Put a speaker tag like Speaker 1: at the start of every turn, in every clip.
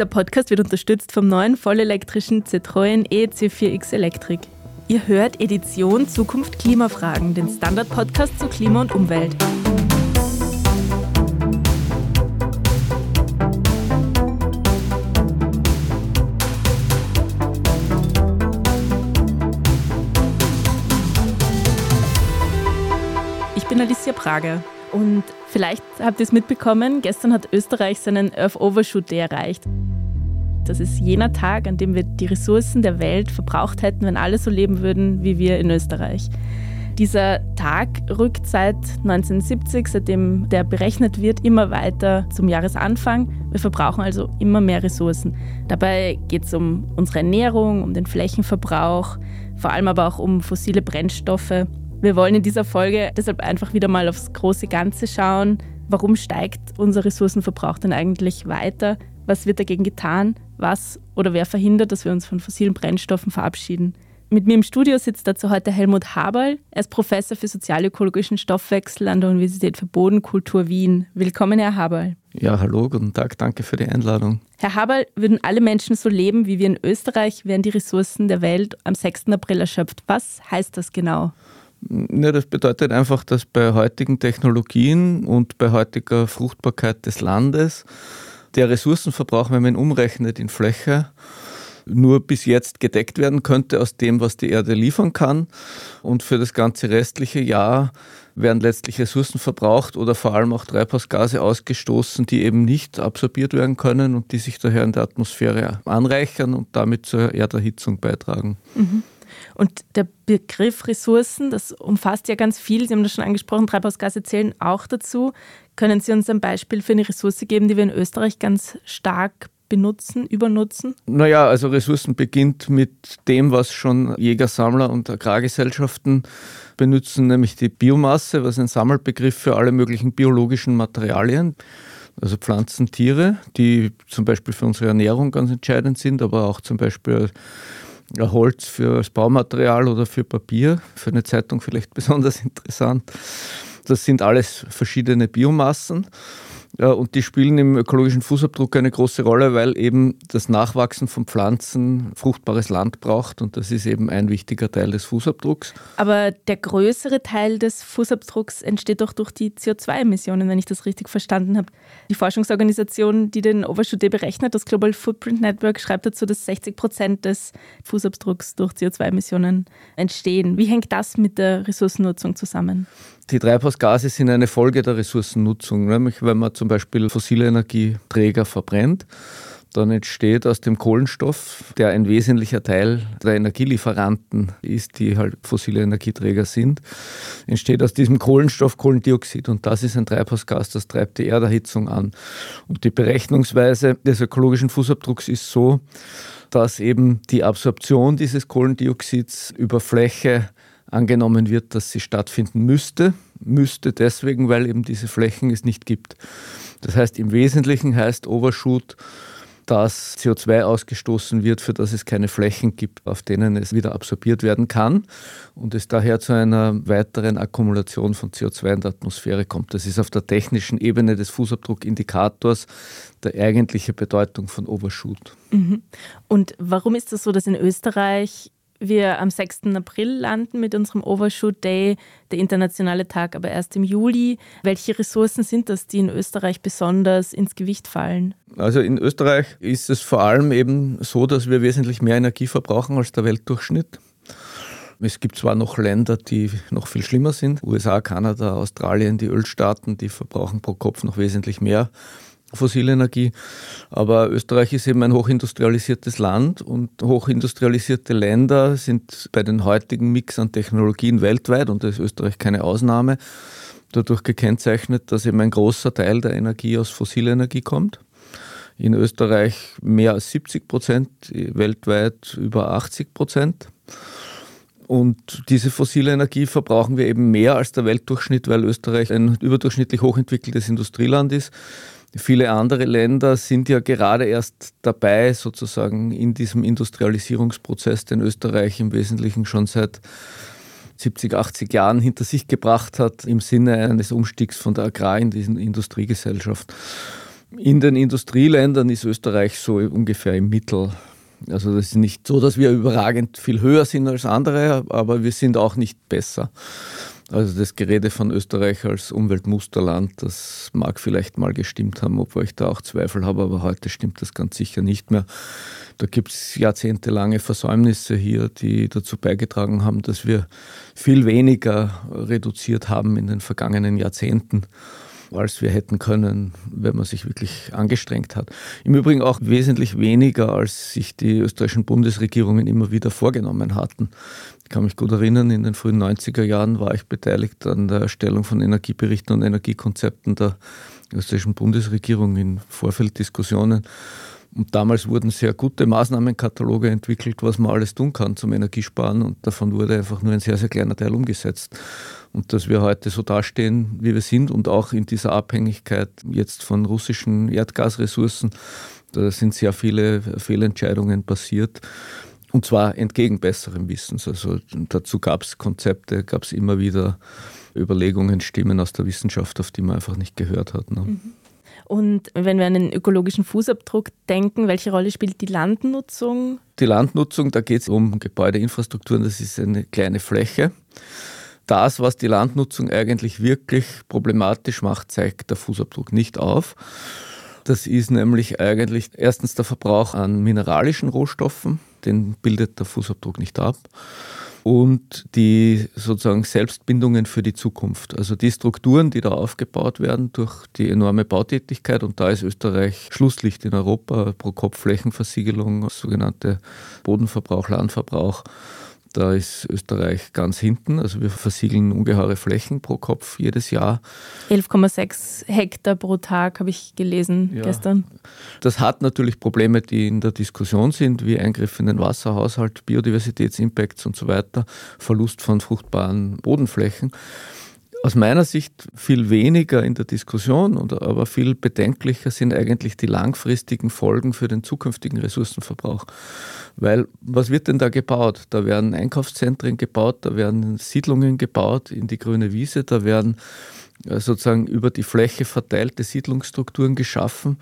Speaker 1: Dieser Podcast wird unterstützt vom neuen vollelektrischen Citroën EC4X Electric. Ihr hört Edition Zukunft Klimafragen, den Standard-Podcast zu Klima und Umwelt. Ich bin Alicia Prager und vielleicht habt ihr es mitbekommen, gestern hat Österreich seinen Earth Overshoot Day erreicht. Das ist jener Tag, an dem wir die Ressourcen der Welt verbraucht hätten, wenn alle so leben würden wie wir in Österreich. Dieser Tag rückt seit 1970, seitdem der berechnet wird, immer weiter zum Jahresanfang. Wir verbrauchen also immer mehr Ressourcen. Dabei geht es um unsere Ernährung, um den Flächenverbrauch, vor allem aber auch um fossile Brennstoffe. Wir wollen in dieser Folge deshalb einfach wieder mal aufs große Ganze schauen. Warum steigt unser Ressourcenverbrauch denn eigentlich weiter? Was wird dagegen getan? Was oder wer verhindert, dass wir uns von fossilen Brennstoffen verabschieden? Mit mir im Studio sitzt dazu heute Helmut Haberl. Er ist Professor für sozialökologischen Stoffwechsel an der Universität für Bodenkultur Wien. Willkommen, Herr Haberl.
Speaker 2: Ja, hallo, guten Tag, danke für die Einladung.
Speaker 1: Herr Haberl, würden alle Menschen so leben wie wir in Österreich, wären die Ressourcen der Welt am 6. April erschöpft. Was heißt das genau?
Speaker 2: Ja, das bedeutet einfach, dass bei heutigen Technologien und bei heutiger Fruchtbarkeit des Landes der Ressourcenverbrauch, wenn man ihn umrechnet in Fläche, nur bis jetzt gedeckt werden könnte aus dem, was die Erde liefern kann. Und für das ganze restliche Jahr werden letztlich Ressourcen verbraucht oder vor allem auch Treibhausgase ausgestoßen, die eben nicht absorbiert werden können und die sich daher in der Atmosphäre anreichern und damit zur Erderhitzung beitragen.
Speaker 1: Mhm. Und der Begriff Ressourcen, das umfasst ja ganz viel. Sie haben das schon angesprochen, Treibhausgase zählen auch dazu. Können Sie uns ein Beispiel für eine Ressource geben, die wir in Österreich ganz stark benutzen, übernutzen?
Speaker 2: Naja, also Ressourcen beginnt mit dem, was schon Jäger, Sammler und Agrargesellschaften benutzen, nämlich die Biomasse, was ein Sammelbegriff für alle möglichen biologischen Materialien also Pflanzen, Tiere, die zum Beispiel für unsere Ernährung ganz entscheidend sind, aber auch zum Beispiel Holz für das Baumaterial oder für Papier, für eine Zeitung vielleicht besonders interessant. Das sind alles verschiedene Biomassen. Und die spielen im ökologischen Fußabdruck eine große Rolle, weil eben das Nachwachsen von Pflanzen fruchtbares Land braucht und das ist eben ein wichtiger Teil des Fußabdrucks.
Speaker 1: Aber der größere Teil des Fußabdrucks entsteht doch durch die CO2-Emissionen, wenn ich das richtig verstanden habe. Die Forschungsorganisation, die den Overshoot berechnet, das Global Footprint Network, schreibt dazu, dass 60 Prozent des Fußabdrucks durch CO2-Emissionen entstehen. Wie hängt das mit der Ressourcennutzung zusammen?
Speaker 2: Die Treibhausgase sind eine Folge der Ressourcennutzung. Nämlich wenn man zum Beispiel fossile Energieträger verbrennt, dann entsteht aus dem Kohlenstoff, der ein wesentlicher Teil der Energielieferanten ist, die halt fossile Energieträger sind, entsteht aus diesem Kohlenstoff Kohlendioxid. Und das ist ein Treibhausgas, das treibt die Erderhitzung an. Und die Berechnungsweise des ökologischen Fußabdrucks ist so, dass eben die Absorption dieses Kohlendioxids über Fläche angenommen wird, dass sie stattfinden müsste. Müsste deswegen, weil eben diese Flächen es nicht gibt. Das heißt, im Wesentlichen heißt Overshoot, dass CO2 ausgestoßen wird, für das es keine Flächen gibt, auf denen es wieder absorbiert werden kann und es daher zu einer weiteren Akkumulation von CO2 in der Atmosphäre kommt. Das ist auf der technischen Ebene des Fußabdruckindikators der eigentliche Bedeutung von Overshoot.
Speaker 1: Mhm. Und warum ist das so, dass in Österreich wir am 6. April landen mit unserem Overshoot Day, der internationale Tag aber erst im Juli. Welche Ressourcen sind das, die in Österreich besonders ins Gewicht fallen?
Speaker 2: Also in Österreich ist es vor allem eben so, dass wir wesentlich mehr Energie verbrauchen als der Weltdurchschnitt. Es gibt zwar noch Länder, die noch viel schlimmer sind, USA, Kanada, Australien, die Ölstaaten, die verbrauchen pro Kopf noch wesentlich mehr fossile Energie. Aber Österreich ist eben ein hochindustrialisiertes Land und hochindustrialisierte Länder sind bei den heutigen Mix an Technologien weltweit, und da ist Österreich keine Ausnahme, dadurch gekennzeichnet, dass eben ein großer Teil der Energie aus fossiler Energie kommt. In Österreich mehr als 70 Prozent, weltweit über 80 Prozent. Und diese fossile Energie verbrauchen wir eben mehr als der Weltdurchschnitt, weil Österreich ein überdurchschnittlich hochentwickeltes Industrieland ist. Viele andere Länder sind ja gerade erst dabei, sozusagen in diesem Industrialisierungsprozess, den Österreich im Wesentlichen schon seit 70, 80 Jahren hinter sich gebracht hat, im Sinne eines Umstiegs von der Agrar- in die Industriegesellschaft. In den Industrieländern ist Österreich so ungefähr im Mittel. Also das ist nicht so, dass wir überragend viel höher sind als andere, aber wir sind auch nicht besser. Also das Gerede von Österreich als Umweltmusterland, das mag vielleicht mal gestimmt haben, obwohl ich da auch Zweifel habe, aber heute stimmt das ganz sicher nicht mehr. Da gibt es jahrzehntelange Versäumnisse hier, die dazu beigetragen haben, dass wir viel weniger reduziert haben in den vergangenen Jahrzehnten als wir hätten können, wenn man sich wirklich angestrengt hat. Im Übrigen auch wesentlich weniger, als sich die österreichischen Bundesregierungen immer wieder vorgenommen hatten. Ich kann mich gut erinnern, in den frühen 90er Jahren war ich beteiligt an der Erstellung von Energieberichten und Energiekonzepten der österreichischen Bundesregierung in Vorfelddiskussionen. Und damals wurden sehr gute Maßnahmenkataloge entwickelt, was man alles tun kann zum Energiesparen. Und davon wurde einfach nur ein sehr, sehr kleiner Teil umgesetzt. Und dass wir heute so dastehen, wie wir sind und auch in dieser Abhängigkeit jetzt von russischen Erdgasressourcen, da sind sehr viele Fehlentscheidungen passiert. Und zwar entgegen besserem Wissens. Also dazu gab es Konzepte, gab es immer wieder Überlegungen, Stimmen aus der Wissenschaft, auf die man einfach nicht gehört hat. Ne? Mhm.
Speaker 1: Und wenn wir an den ökologischen Fußabdruck denken, welche Rolle spielt die Landnutzung?
Speaker 2: Die Landnutzung, da geht es um Gebäudeinfrastrukturen, das ist eine kleine Fläche. Das, was die Landnutzung eigentlich wirklich problematisch macht, zeigt der Fußabdruck nicht auf. Das ist nämlich eigentlich erstens der Verbrauch an mineralischen Rohstoffen, den bildet der Fußabdruck nicht ab und die sozusagen Selbstbindungen für die Zukunft. Also die Strukturen, die da aufgebaut werden durch die enorme Bautätigkeit und da ist Österreich Schlusslicht in Europa, pro Kopf Flächenversiegelung, sogenannte Bodenverbrauch, Landverbrauch da ist Österreich ganz hinten. Also wir versiegeln ungeheure Flächen pro Kopf jedes Jahr.
Speaker 1: 11,6 Hektar pro Tag habe ich gelesen ja. gestern.
Speaker 2: Das hat natürlich Probleme, die in der Diskussion sind, wie Eingriff in den Wasserhaushalt, Biodiversitätsimpacts und so weiter, Verlust von fruchtbaren Bodenflächen aus meiner Sicht viel weniger in der Diskussion, aber viel bedenklicher sind eigentlich die langfristigen Folgen für den zukünftigen Ressourcenverbrauch. Weil was wird denn da gebaut? Da werden Einkaufszentren gebaut, da werden Siedlungen gebaut in die grüne Wiese, da werden äh, sozusagen über die Fläche verteilte Siedlungsstrukturen geschaffen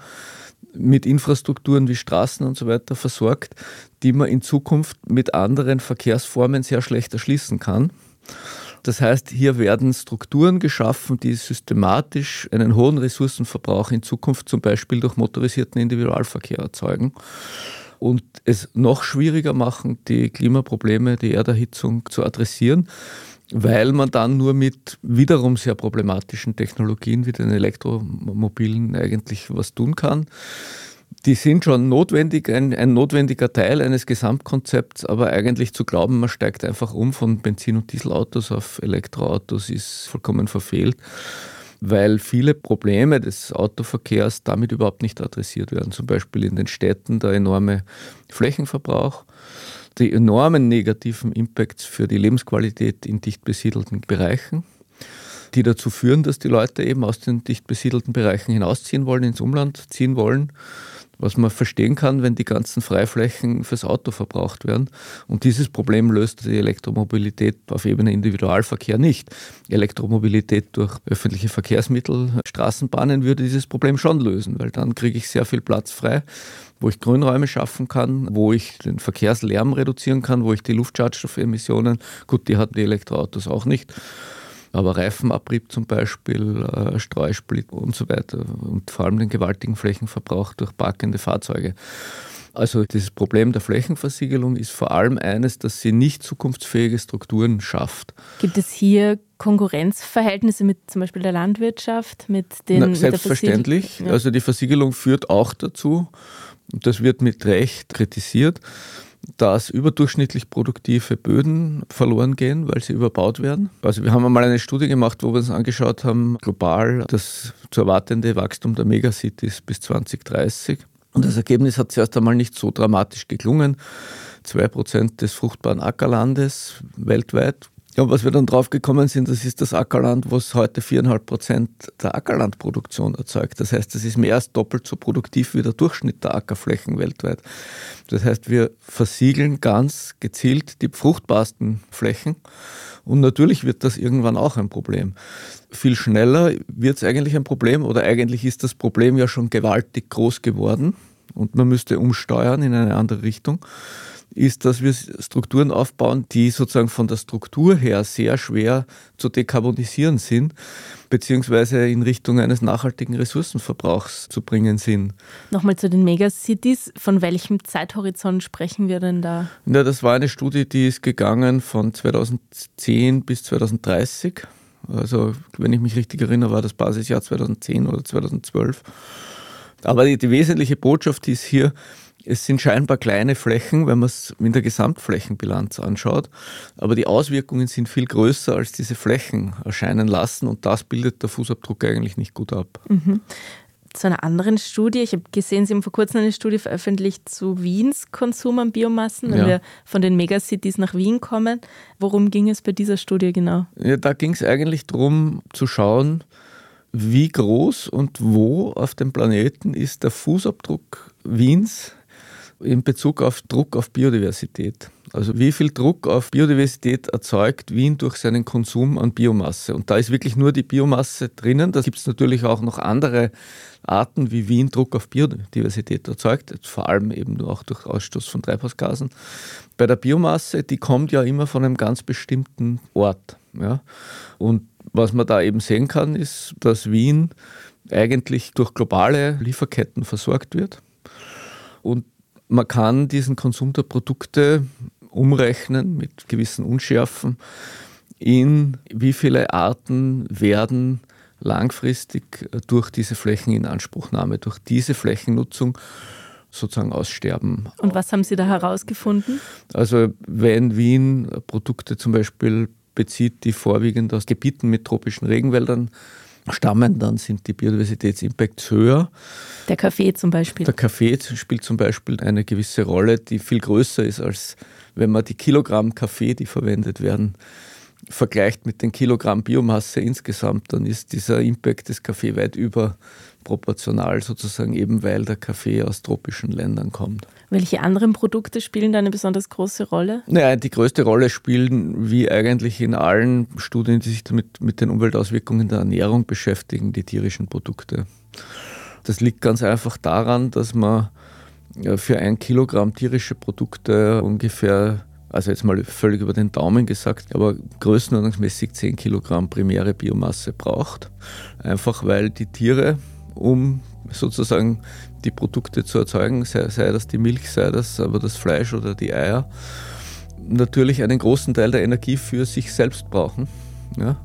Speaker 2: mit Infrastrukturen wie Straßen und so weiter versorgt, die man in Zukunft mit anderen Verkehrsformen sehr schlecht erschließen kann. Das heißt, hier werden Strukturen geschaffen, die systematisch einen hohen Ressourcenverbrauch in Zukunft zum Beispiel durch motorisierten Individualverkehr erzeugen und es noch schwieriger machen, die Klimaprobleme, die Erderhitzung zu adressieren, weil man dann nur mit wiederum sehr problematischen Technologien wie den Elektromobilen eigentlich was tun kann die sind schon notwendig, ein, ein, notwendiger Teil eines Gesamtkonzepts, aber eigentlich zu glauben, man steigt einfach um von Benzin- und Dieselautos auf Elektroautos, ist vollkommen verfehlt, weil viele Probleme des Autoverkehrs damit überhaupt nicht adressiert werden. Zum Beispiel in den Städten der enorme Flächenverbrauch, die enormen negativen Impacts für die Lebensqualität in dicht besiedelten Bereichen die dazu führen, dass die Leute eben aus den dicht besiedelten Bereichen hinausziehen wollen, ins Umland ziehen wollen was man verstehen kann, wenn die ganzen Freiflächen fürs Auto verbraucht werden. Und dieses Problem löst die Elektromobilität auf Ebene Individualverkehr nicht. Elektromobilität durch öffentliche Verkehrsmittel, Straßenbahnen würde dieses Problem schon lösen, weil dann kriege ich sehr viel Platz frei, wo ich Grünräume schaffen kann, wo ich den Verkehrslärm reduzieren kann, wo ich die Luftschadstoffemissionen, gut, die hatten die Elektroautos auch nicht, aber Reifenabrieb zum Beispiel, äh, Streusplit und so weiter und vor allem den gewaltigen Flächenverbrauch durch parkende Fahrzeuge. Also dieses Problem der Flächenversiegelung ist vor allem eines, dass sie nicht zukunftsfähige Strukturen schafft.
Speaker 1: Gibt es hier Konkurrenzverhältnisse mit zum Beispiel der Landwirtschaft, mit den
Speaker 2: Na, Selbstverständlich. Ja. Also die Versiegelung führt auch dazu, das wird mit Recht kritisiert, dass überdurchschnittlich produktive Böden verloren gehen, weil sie überbaut werden. Also wir haben einmal eine Studie gemacht, wo wir uns angeschaut haben, global das zu erwartende Wachstum der Megacities bis 2030. Und das Ergebnis hat zuerst einmal nicht so dramatisch geklungen. Zwei Prozent des fruchtbaren Ackerlandes weltweit Ja, was wir dann draufgekommen sind, das ist das Ackerland, was heute viereinhalb Prozent der Ackerlandproduktion erzeugt. Das heißt, das ist mehr als doppelt so produktiv wie der Durchschnitt der Ackerflächen weltweit. Das heißt, wir versiegeln ganz gezielt die fruchtbarsten Flächen und natürlich wird das irgendwann auch ein Problem. Viel schneller wird es eigentlich ein Problem oder eigentlich ist das Problem ja schon gewaltig groß geworden und man müsste umsteuern in eine andere Richtung ist, dass wir Strukturen aufbauen, die sozusagen von der Struktur her sehr schwer zu dekarbonisieren sind, beziehungsweise in Richtung eines nachhaltigen Ressourcenverbrauchs zu bringen sind.
Speaker 1: Nochmal zu den Megacities. Von welchem Zeithorizont sprechen wir denn da?
Speaker 2: Ja, das war eine Studie, die ist gegangen von 2010 bis 2030. Also, wenn ich mich richtig erinnere, war das Basisjahr 2010 oder 2012. Aber die, die wesentliche Botschaft ist hier, es sind scheinbar kleine Flächen, wenn man es in der Gesamtflächenbilanz anschaut, aber die Auswirkungen sind viel größer, als diese Flächen erscheinen lassen und das bildet der Fußabdruck eigentlich nicht gut ab.
Speaker 1: Mhm. Zu einer anderen Studie, ich habe gesehen, Sie haben vor kurzem eine Studie veröffentlicht zu Wiens Konsum an Biomassen, wenn ja. wir von den Megacities nach Wien kommen. Worum ging es bei dieser Studie genau?
Speaker 2: Ja, da ging es eigentlich darum zu schauen, wie groß und wo auf dem Planeten ist der Fußabdruck Wiens in Bezug auf Druck auf Biodiversität. Also wie viel Druck auf Biodiversität erzeugt Wien durch seinen Konsum an Biomasse. Und da ist wirklich nur die Biomasse drinnen. Da gibt es natürlich auch noch andere Arten, wie Wien Druck auf Biodiversität erzeugt, vor allem eben auch durch Ausstoß von Treibhausgasen. Bei der Biomasse, die kommt ja immer von einem ganz bestimmten Ort. Ja? Und was man da eben sehen kann, ist, dass Wien eigentlich durch globale Lieferketten versorgt wird. Und man kann diesen Konsum der Produkte umrechnen mit gewissen Unschärfen in wie viele Arten werden langfristig durch diese Flächeninanspruchnahme, durch diese Flächennutzung sozusagen aussterben.
Speaker 1: Und was haben Sie da herausgefunden?
Speaker 2: Also wenn Wien Produkte zum Beispiel bezieht, die vorwiegend aus Gebieten mit tropischen Regenwäldern stammen, dann sind die Biodiversitätsimpacts höher.
Speaker 1: Der Kaffee zum Beispiel.
Speaker 2: Der Kaffee spielt zum Beispiel eine gewisse Rolle, die viel größer ist, als wenn man die Kilogramm Kaffee, die verwendet werden, vergleicht mit den Kilogramm Biomasse insgesamt, dann ist dieser Impact des Kaffee weit überproportional sozusagen, eben weil der Kaffee aus tropischen Ländern kommt.
Speaker 1: Welche anderen Produkte spielen da eine besonders große Rolle?
Speaker 2: Naja, die größte Rolle spielen, wie eigentlich in allen Studien, die sich damit mit den Umweltauswirkungen der Ernährung beschäftigen, die tierischen Produkte. Das liegt ganz einfach daran, dass man für ein Kilogramm tierische Produkte ungefähr also jetzt mal völlig über den Daumen gesagt, aber größenordnungsmäßig 10 Kilogramm primäre Biomasse braucht. Einfach weil die Tiere, um sozusagen die Produkte zu erzeugen, sei, sei das die Milch, sei das aber das Fleisch oder die Eier, natürlich einen großen Teil der Energie für sich selbst brauchen. Ja?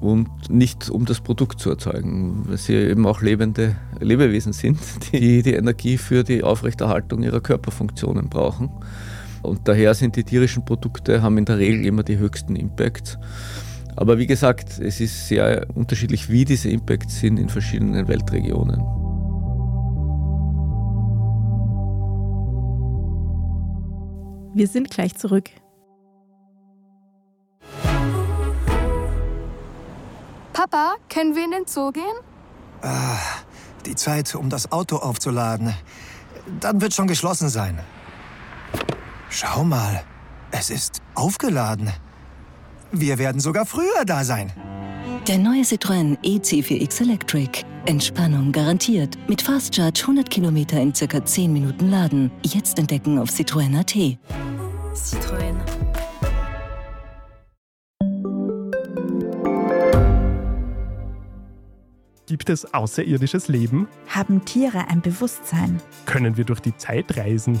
Speaker 2: Und nicht um das Produkt zu erzeugen, weil sie eben auch lebende Lebewesen sind, die die Energie für die Aufrechterhaltung ihrer Körperfunktionen brauchen. Und daher sind die tierischen Produkte, haben in der Regel immer die höchsten Impacts. Aber wie gesagt, es ist sehr unterschiedlich, wie diese Impacts sind in verschiedenen Weltregionen.
Speaker 1: Wir sind gleich zurück.
Speaker 3: Papa, können wir in den Zoo gehen?
Speaker 4: Ah, die Zeit, um das Auto aufzuladen. Dann wird schon geschlossen sein. Schau mal, es ist aufgeladen. Wir werden sogar früher da sein.
Speaker 5: Der neue Citroën EC4X Electric. Entspannung garantiert. Mit Fast Charge 100 Kilometer in circa 10 Minuten laden. Jetzt entdecken auf Citroën.at. Citroën.
Speaker 6: Gibt es außerirdisches Leben?
Speaker 7: Haben Tiere ein Bewusstsein?
Speaker 6: Können wir durch die Zeit reisen?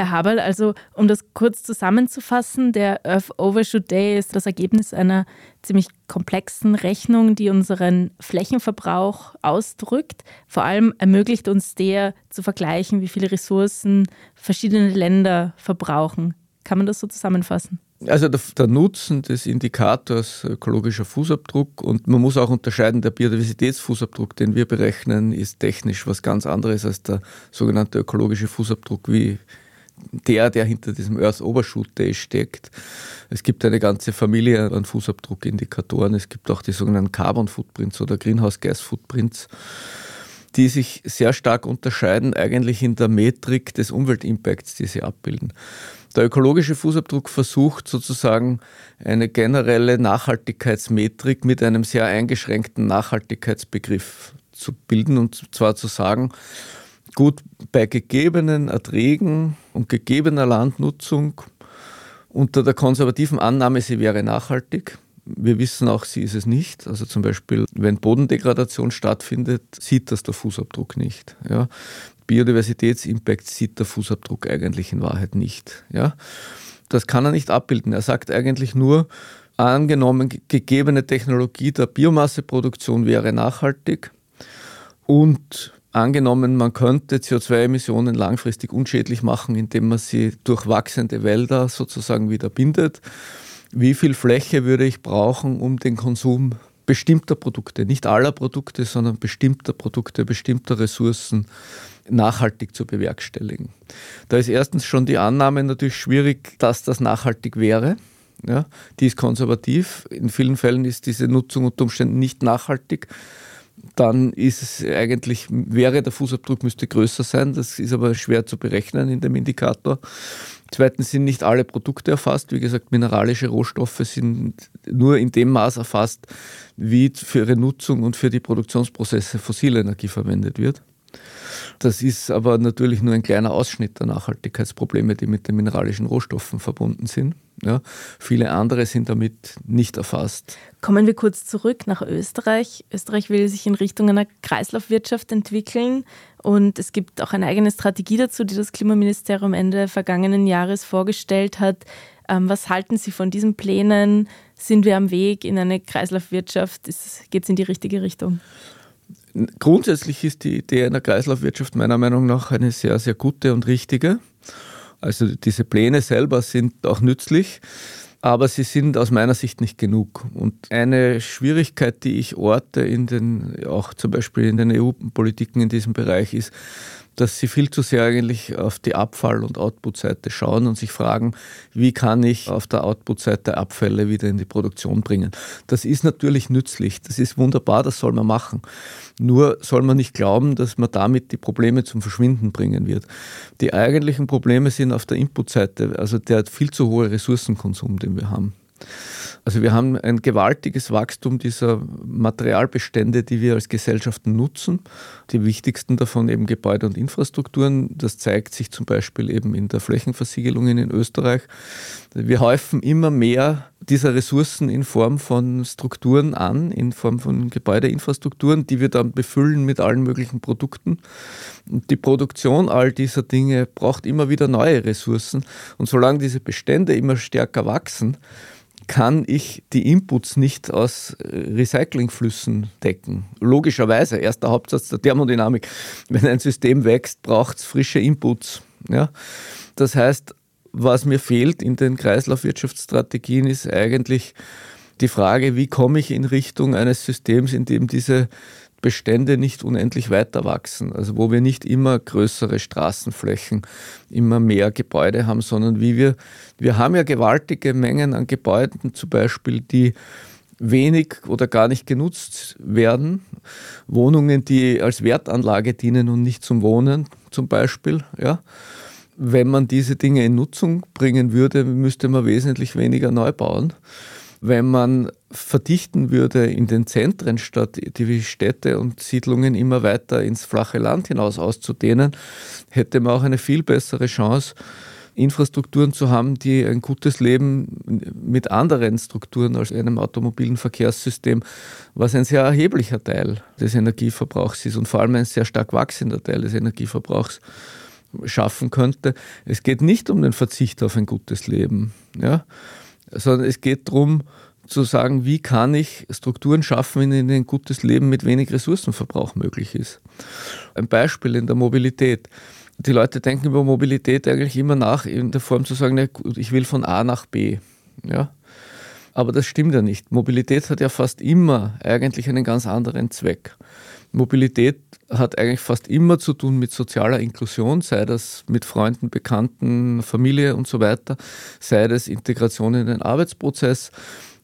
Speaker 1: Herr Haberl, also um das kurz zusammenzufassen, der Earth Overshoot Day ist das Ergebnis einer ziemlich komplexen Rechnung, die unseren Flächenverbrauch ausdrückt. Vor allem ermöglicht uns der zu vergleichen, wie viele Ressourcen verschiedene Länder verbrauchen. Kann man das so zusammenfassen?
Speaker 2: Also der, der, Nutzen des Indikators ökologischer Fußabdruck und man muss auch unterscheiden, der Biodiversitätsfußabdruck, den wir berechnen, ist technisch was ganz anderes als der sogenannte ökologische Fußabdruck, wie der, der hinter diesem Earth Overshoot Day steckt. Es gibt eine ganze Familie an Fußabdruckindikatoren. Es gibt auch die sogenannten Carbon Footprints oder Greenhouse Gas Footprints die sich sehr stark unterscheiden eigentlich in der Metrik des Umweltimpacts, die sie abbilden. Der ökologische Fußabdruck versucht sozusagen eine generelle Nachhaltigkeitsmetrik mit einem sehr eingeschränkten Nachhaltigkeitsbegriff zu bilden und zwar zu sagen, gut, bei gegebenen Erträgen und gegebener Landnutzung unter der konservativen Annahme, sie wäre nachhaltig, wir wissen auch, sie ist es nicht. Also zum Beispiel, wenn Bodendegradation stattfindet, sieht das der Fußabdruck nicht. Ja. Biodiversitätsimpact sieht der Fußabdruck eigentlich in Wahrheit nicht. Ja. Das kann er nicht abbilden. Er sagt eigentlich nur, angenommen, gegebene Technologie der Biomasseproduktion wäre nachhaltig und angenommen, man könnte CO2-Emissionen langfristig unschädlich machen, indem man sie durch wachsende Wälder sozusagen wieder bindet wie viel Fläche würde ich brauchen, um den Konsum bestimmter Produkte, nicht aller Produkte, sondern bestimmter Produkte, bestimmter Ressourcen nachhaltig zu bewerkstelligen. Da ist erstens schon die Annahme natürlich schwierig, dass das nachhaltig wäre. Ja, die ist konservativ. In vielen Fällen ist diese Nutzung unter Umständen nicht nachhaltig. Dann ist es eigentlich, wäre der Fußabdruck müsste größer sein. Das ist aber schwer zu berechnen in dem Indikator. Zweitens sind nicht alle Produkte erfasst. Wie gesagt, mineralische Rohstoffe sind nur in dem Maß erfasst, wie für ihre Nutzung und für die Produktionsprozesse fossile Energie verwendet wird. Das ist aber natürlich nur ein kleiner Ausschnitt der Nachhaltigkeitsprobleme, die mit den mineralischen Rohstoffen verbunden sind. Ja, viele andere sind damit nicht erfasst.
Speaker 1: Kommen wir kurz zurück nach Österreich. Österreich will sich in Richtung einer Kreislaufwirtschaft entwickeln und es gibt auch eine eigene Strategie dazu, die das Klimaministerium Ende vergangenen Jahres vorgestellt hat. Ähm, was halten Sie von diesen Plänen? Sind wir am Weg in eine Kreislaufwirtschaft? Geht es in die richtige Richtung?
Speaker 2: Grundsätzlich ist die Idee einer Kreislaufwirtschaft meiner Meinung nach eine sehr, sehr gute und richtige. Also diese Pläne selber sind auch nützlich, aber sie sind aus meiner Sicht nicht genug. Und eine Schwierigkeit, die ich orte in den, auch zum Beispiel in den EU-Politiken in diesem Bereich, ist, dass sie viel zu sehr eigentlich auf die Abfall- und Output-Seite schauen und sich fragen, wie kann ich auf der Output-Seite Abfälle wieder in die Produktion bringen. Das ist natürlich nützlich, das ist wunderbar, das soll man machen. Nur soll man nicht glauben, dass man damit die Probleme zum Verschwinden bringen wird. Die eigentlichen Probleme sind auf der Input-Seite, also der viel zu hohe Ressourcenkonsum, den wir haben. Also wir haben ein gewaltiges Wachstum dieser Materialbestände, die wir als Gesellschaften nutzen. Die wichtigsten davon eben Gebäude und Infrastrukturen. Das zeigt sich zum Beispiel eben in der Flächenversiegelung in Österreich. Wir häufen immer mehr dieser Ressourcen in Form von Strukturen an, in Form von Gebäudeinfrastrukturen, die wir dann befüllen mit allen möglichen Produkten. Und die Produktion all dieser Dinge braucht immer wieder neue Ressourcen. Und solange diese Bestände immer stärker wachsen, kann ich die Inputs nicht aus äh, Recyclingflüssen decken. Logischerweise, erster Hauptsatz der Thermodynamik. Wenn ein System wächst, braucht es frische Inputs. Ja? Das heißt, was mir fehlt in den Kreislaufwirtschaftsstrategien ist eigentlich die Frage, wie komme ich in Richtung eines Systems, in dem diese Bestände nicht unendlich weiter wachsen. Also wo wir nicht immer größere Straßenflächen, immer mehr Gebäude haben, sondern wie wir, wir haben ja gewaltige Mengen an Gebäuden zum Beispiel, die wenig oder gar nicht genutzt werden. Wohnungen, die als Wertanlage dienen und nicht zum Wohnen zum Beispiel. Ja. Wenn man diese Dinge in Nutzung bringen würde, müsste man wesentlich weniger neu bauen. Wenn man verdichten würde in den Zentren, statt die Städte und Siedlungen immer weiter ins flache Land hinaus auszudehnen, hätte man auch eine viel bessere Chance, Infrastrukturen zu haben, die ein gutes Leben mit anderen Strukturen als einem automobilen Verkehrssystem, was ein sehr erheblicher Teil des Energieverbrauchs ist und vor allem ein sehr stark wachsender Teil des Energieverbrauchs schaffen könnte. Es geht nicht um den Verzicht auf ein gutes Leben, ja, sondern es geht darum, zu sagen, wie kann ich Strukturen schaffen, in denen ein gutes Leben mit wenig Ressourcenverbrauch möglich ist. Ein Beispiel in der Mobilität. Die Leute denken über Mobilität eigentlich immer nach, in der Form zu sagen, ich will von A nach B. Ja? Aber das stimmt ja nicht. Mobilität hat ja fast immer eigentlich einen ganz anderen Zweck. Mobilität hat eigentlich fast immer zu tun mit sozialer Inklusion, sei das mit Freunden, Bekannten, Familie und so weiter, sei das Integration in den Arbeitsprozess,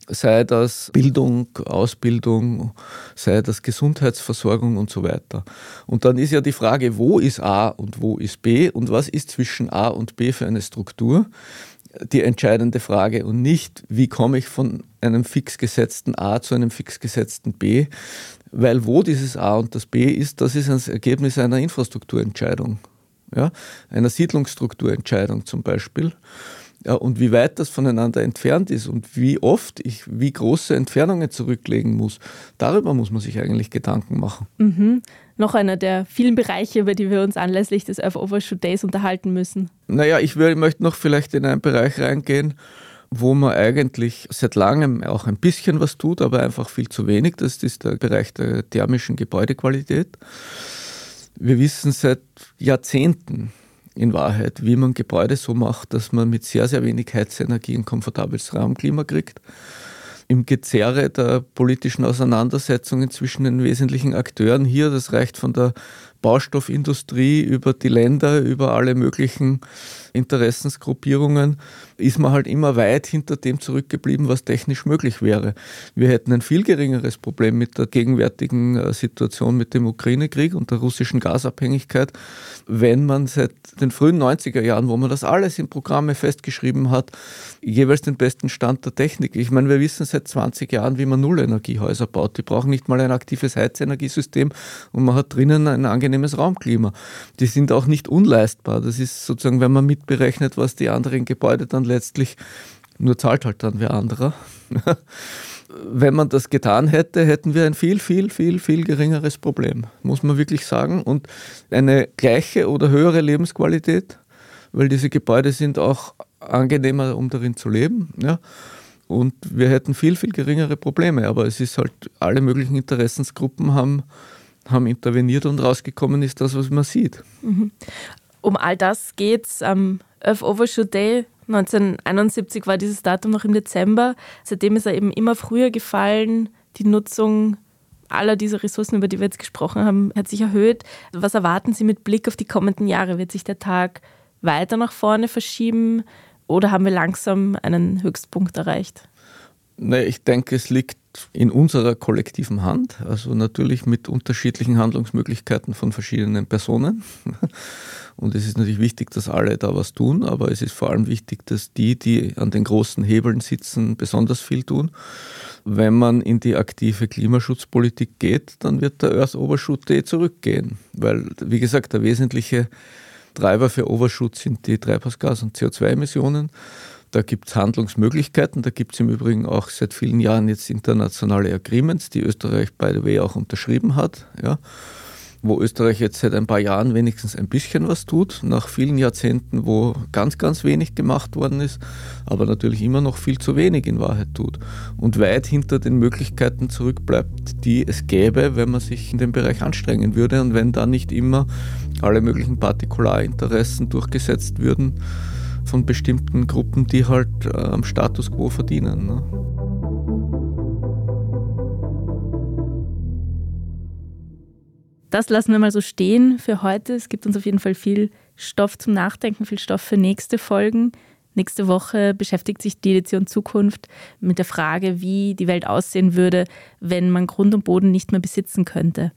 Speaker 2: sei das Bildung, Ausbildung, sei das Gesundheitsversorgung und so weiter. Und dann ist ja die Frage, wo ist A und wo ist B und was ist zwischen A und B für eine Struktur, die entscheidende Frage und nicht, wie komme ich von einem fix gesetzten A zu einem fix gesetzten B, weil wo dieses A und das B ist, das ist das Ergebnis einer Infrastrukturentscheidung, ja? einer Siedlungsstrukturentscheidung zum Beispiel. Ja, und wie weit das voneinander entfernt ist und wie oft ich wie große Entfernungen zurücklegen muss, darüber muss man sich eigentlich Gedanken machen.
Speaker 1: Mhm. Noch einer der vielen Bereiche, über die wir uns anlässlich des Earth Overshoot Days unterhalten müssen.
Speaker 2: Naja, ich will, möchte noch vielleicht in einen Bereich reingehen, wo man eigentlich seit langem auch ein bisschen was tut, aber einfach viel zu wenig. Das ist der Bereich der thermischen Gebäudequalität. Wir wissen seit Jahrzehnten, in Wahrheit, wie man Gebäude so macht, dass man mit sehr, sehr wenig Heizenergie ein komfortables Raumklima kriegt. Im Gezerre der politischen Auseinandersetzungen zwischen den wesentlichen Akteuren hier, das reicht von der Baustoffindustrie über die Länder, über alle möglichen Interessensgruppierungen, ist man halt immer weit hinter dem zurückgeblieben, was technisch möglich wäre. Wir hätten ein viel geringeres Problem mit der gegenwärtigen äh, Situation mit dem Ukraine-Krieg und der russischen Gasabhängigkeit, wenn man seit den frühen 90er Jahren, wo man das alles in Programme festgeschrieben hat, jeweils den besten Stand der Technik. Ich meine, wir wissen seit 20 Jahren, wie man Nullenergiehäuser baut. Die brauchen nicht mal ein aktives Heizenergiesystem und man hat drinnen ein angenehmes Raumklima. Die sind auch nicht unleistbar. Das ist sozusagen, wenn man mitberechnet, was die anderen Gebäude dann letztlich, nur zahlt halt dann wer anderer. Wenn man das getan hätte, hätten wir ein viel, viel, viel, viel geringeres Problem, muss man wirklich sagen. Und eine gleiche oder höhere Lebensqualität, weil diese Gebäude sind auch angenehmer, um darin zu leben. Ja. Und wir hätten viel, viel geringere Probleme. Aber es ist halt, alle möglichen Interessensgruppen haben, haben interveniert und rausgekommen ist das, was man sieht.
Speaker 1: Mhm. Um all das geht es am Earth Overshoot Day 1971 war dieses Datum noch im Dezember. Seitdem ist er eben immer früher gefallen. Die Nutzung aller dieser Ressourcen, über die wir jetzt gesprochen haben, hat sich erhöht. Was erwarten Sie mit Blick auf die kommenden Jahre? Wird sich der Tag weiter nach vorne verschieben oder haben wir langsam einen Höchstpunkt erreicht?
Speaker 2: Nee, ich denke, es liegt in unserer kollektiven Hand, also natürlich mit unterschiedlichen Handlungsmöglichkeiten von verschiedenen Personen. Und es ist natürlich wichtig, dass alle da was tun, aber es ist vor allem wichtig, dass die, die an den großen Hebeln sitzen, besonders viel tun. Wenn man in die aktive Klimaschutzpolitik geht, dann wird der Earth Overshoot Day zurückgehen. Weil, wie gesagt, der wesentliche Treiber für Overshoot sind die Treibhausgas- und CO2-Emissionen. Da gibt es Handlungsmöglichkeiten. Da gibt es im Übrigen auch seit vielen Jahren jetzt internationale Agreements, die Österreich, by the way, auch unterschrieben hat. Ja wo Österreich jetzt seit ein paar Jahren wenigstens ein bisschen was tut, nach vielen Jahrzehnten, wo ganz, ganz wenig gemacht worden ist, aber natürlich immer noch viel zu wenig in Wahrheit tut und weit hinter den Möglichkeiten zurückbleibt, die es gäbe, wenn man sich in dem Bereich anstrengen würde und wenn da nicht immer alle möglichen Partikularinteressen durchgesetzt würden von bestimmten Gruppen, die halt äh, am Status quo verdienen. Ne?
Speaker 1: Das lassen wir mal so stehen für heute. Es gibt uns auf jeden Fall viel Stoff zum Nachdenken, viel Stoff für nächste Folgen. Nächste Woche beschäftigt sich die Edition Zukunft mit der Frage, wie die Welt aussehen würde, wenn man Grund und Boden nicht mehr besitzen könnte.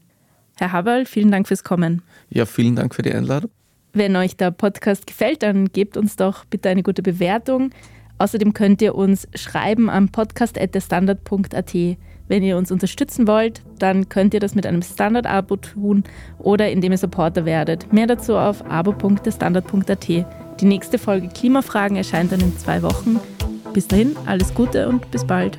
Speaker 1: Herr Haberl, vielen Dank fürs Kommen.
Speaker 2: Ja, vielen Dank für die Einladung.
Speaker 1: Wenn euch der Podcast gefällt, dann gebt uns doch bitte eine gute Bewertung. Außerdem könnt ihr uns schreiben am podcast.standard.at. Wenn ihr uns unterstützen wollt, dann könnt ihr das mit einem Standard-Abo tun oder indem ihr Supporter werdet. Mehr dazu auf abo.standard.at. Die nächste Folge Klimafragen erscheint dann in zwei Wochen. Bis dahin, alles Gute und bis bald.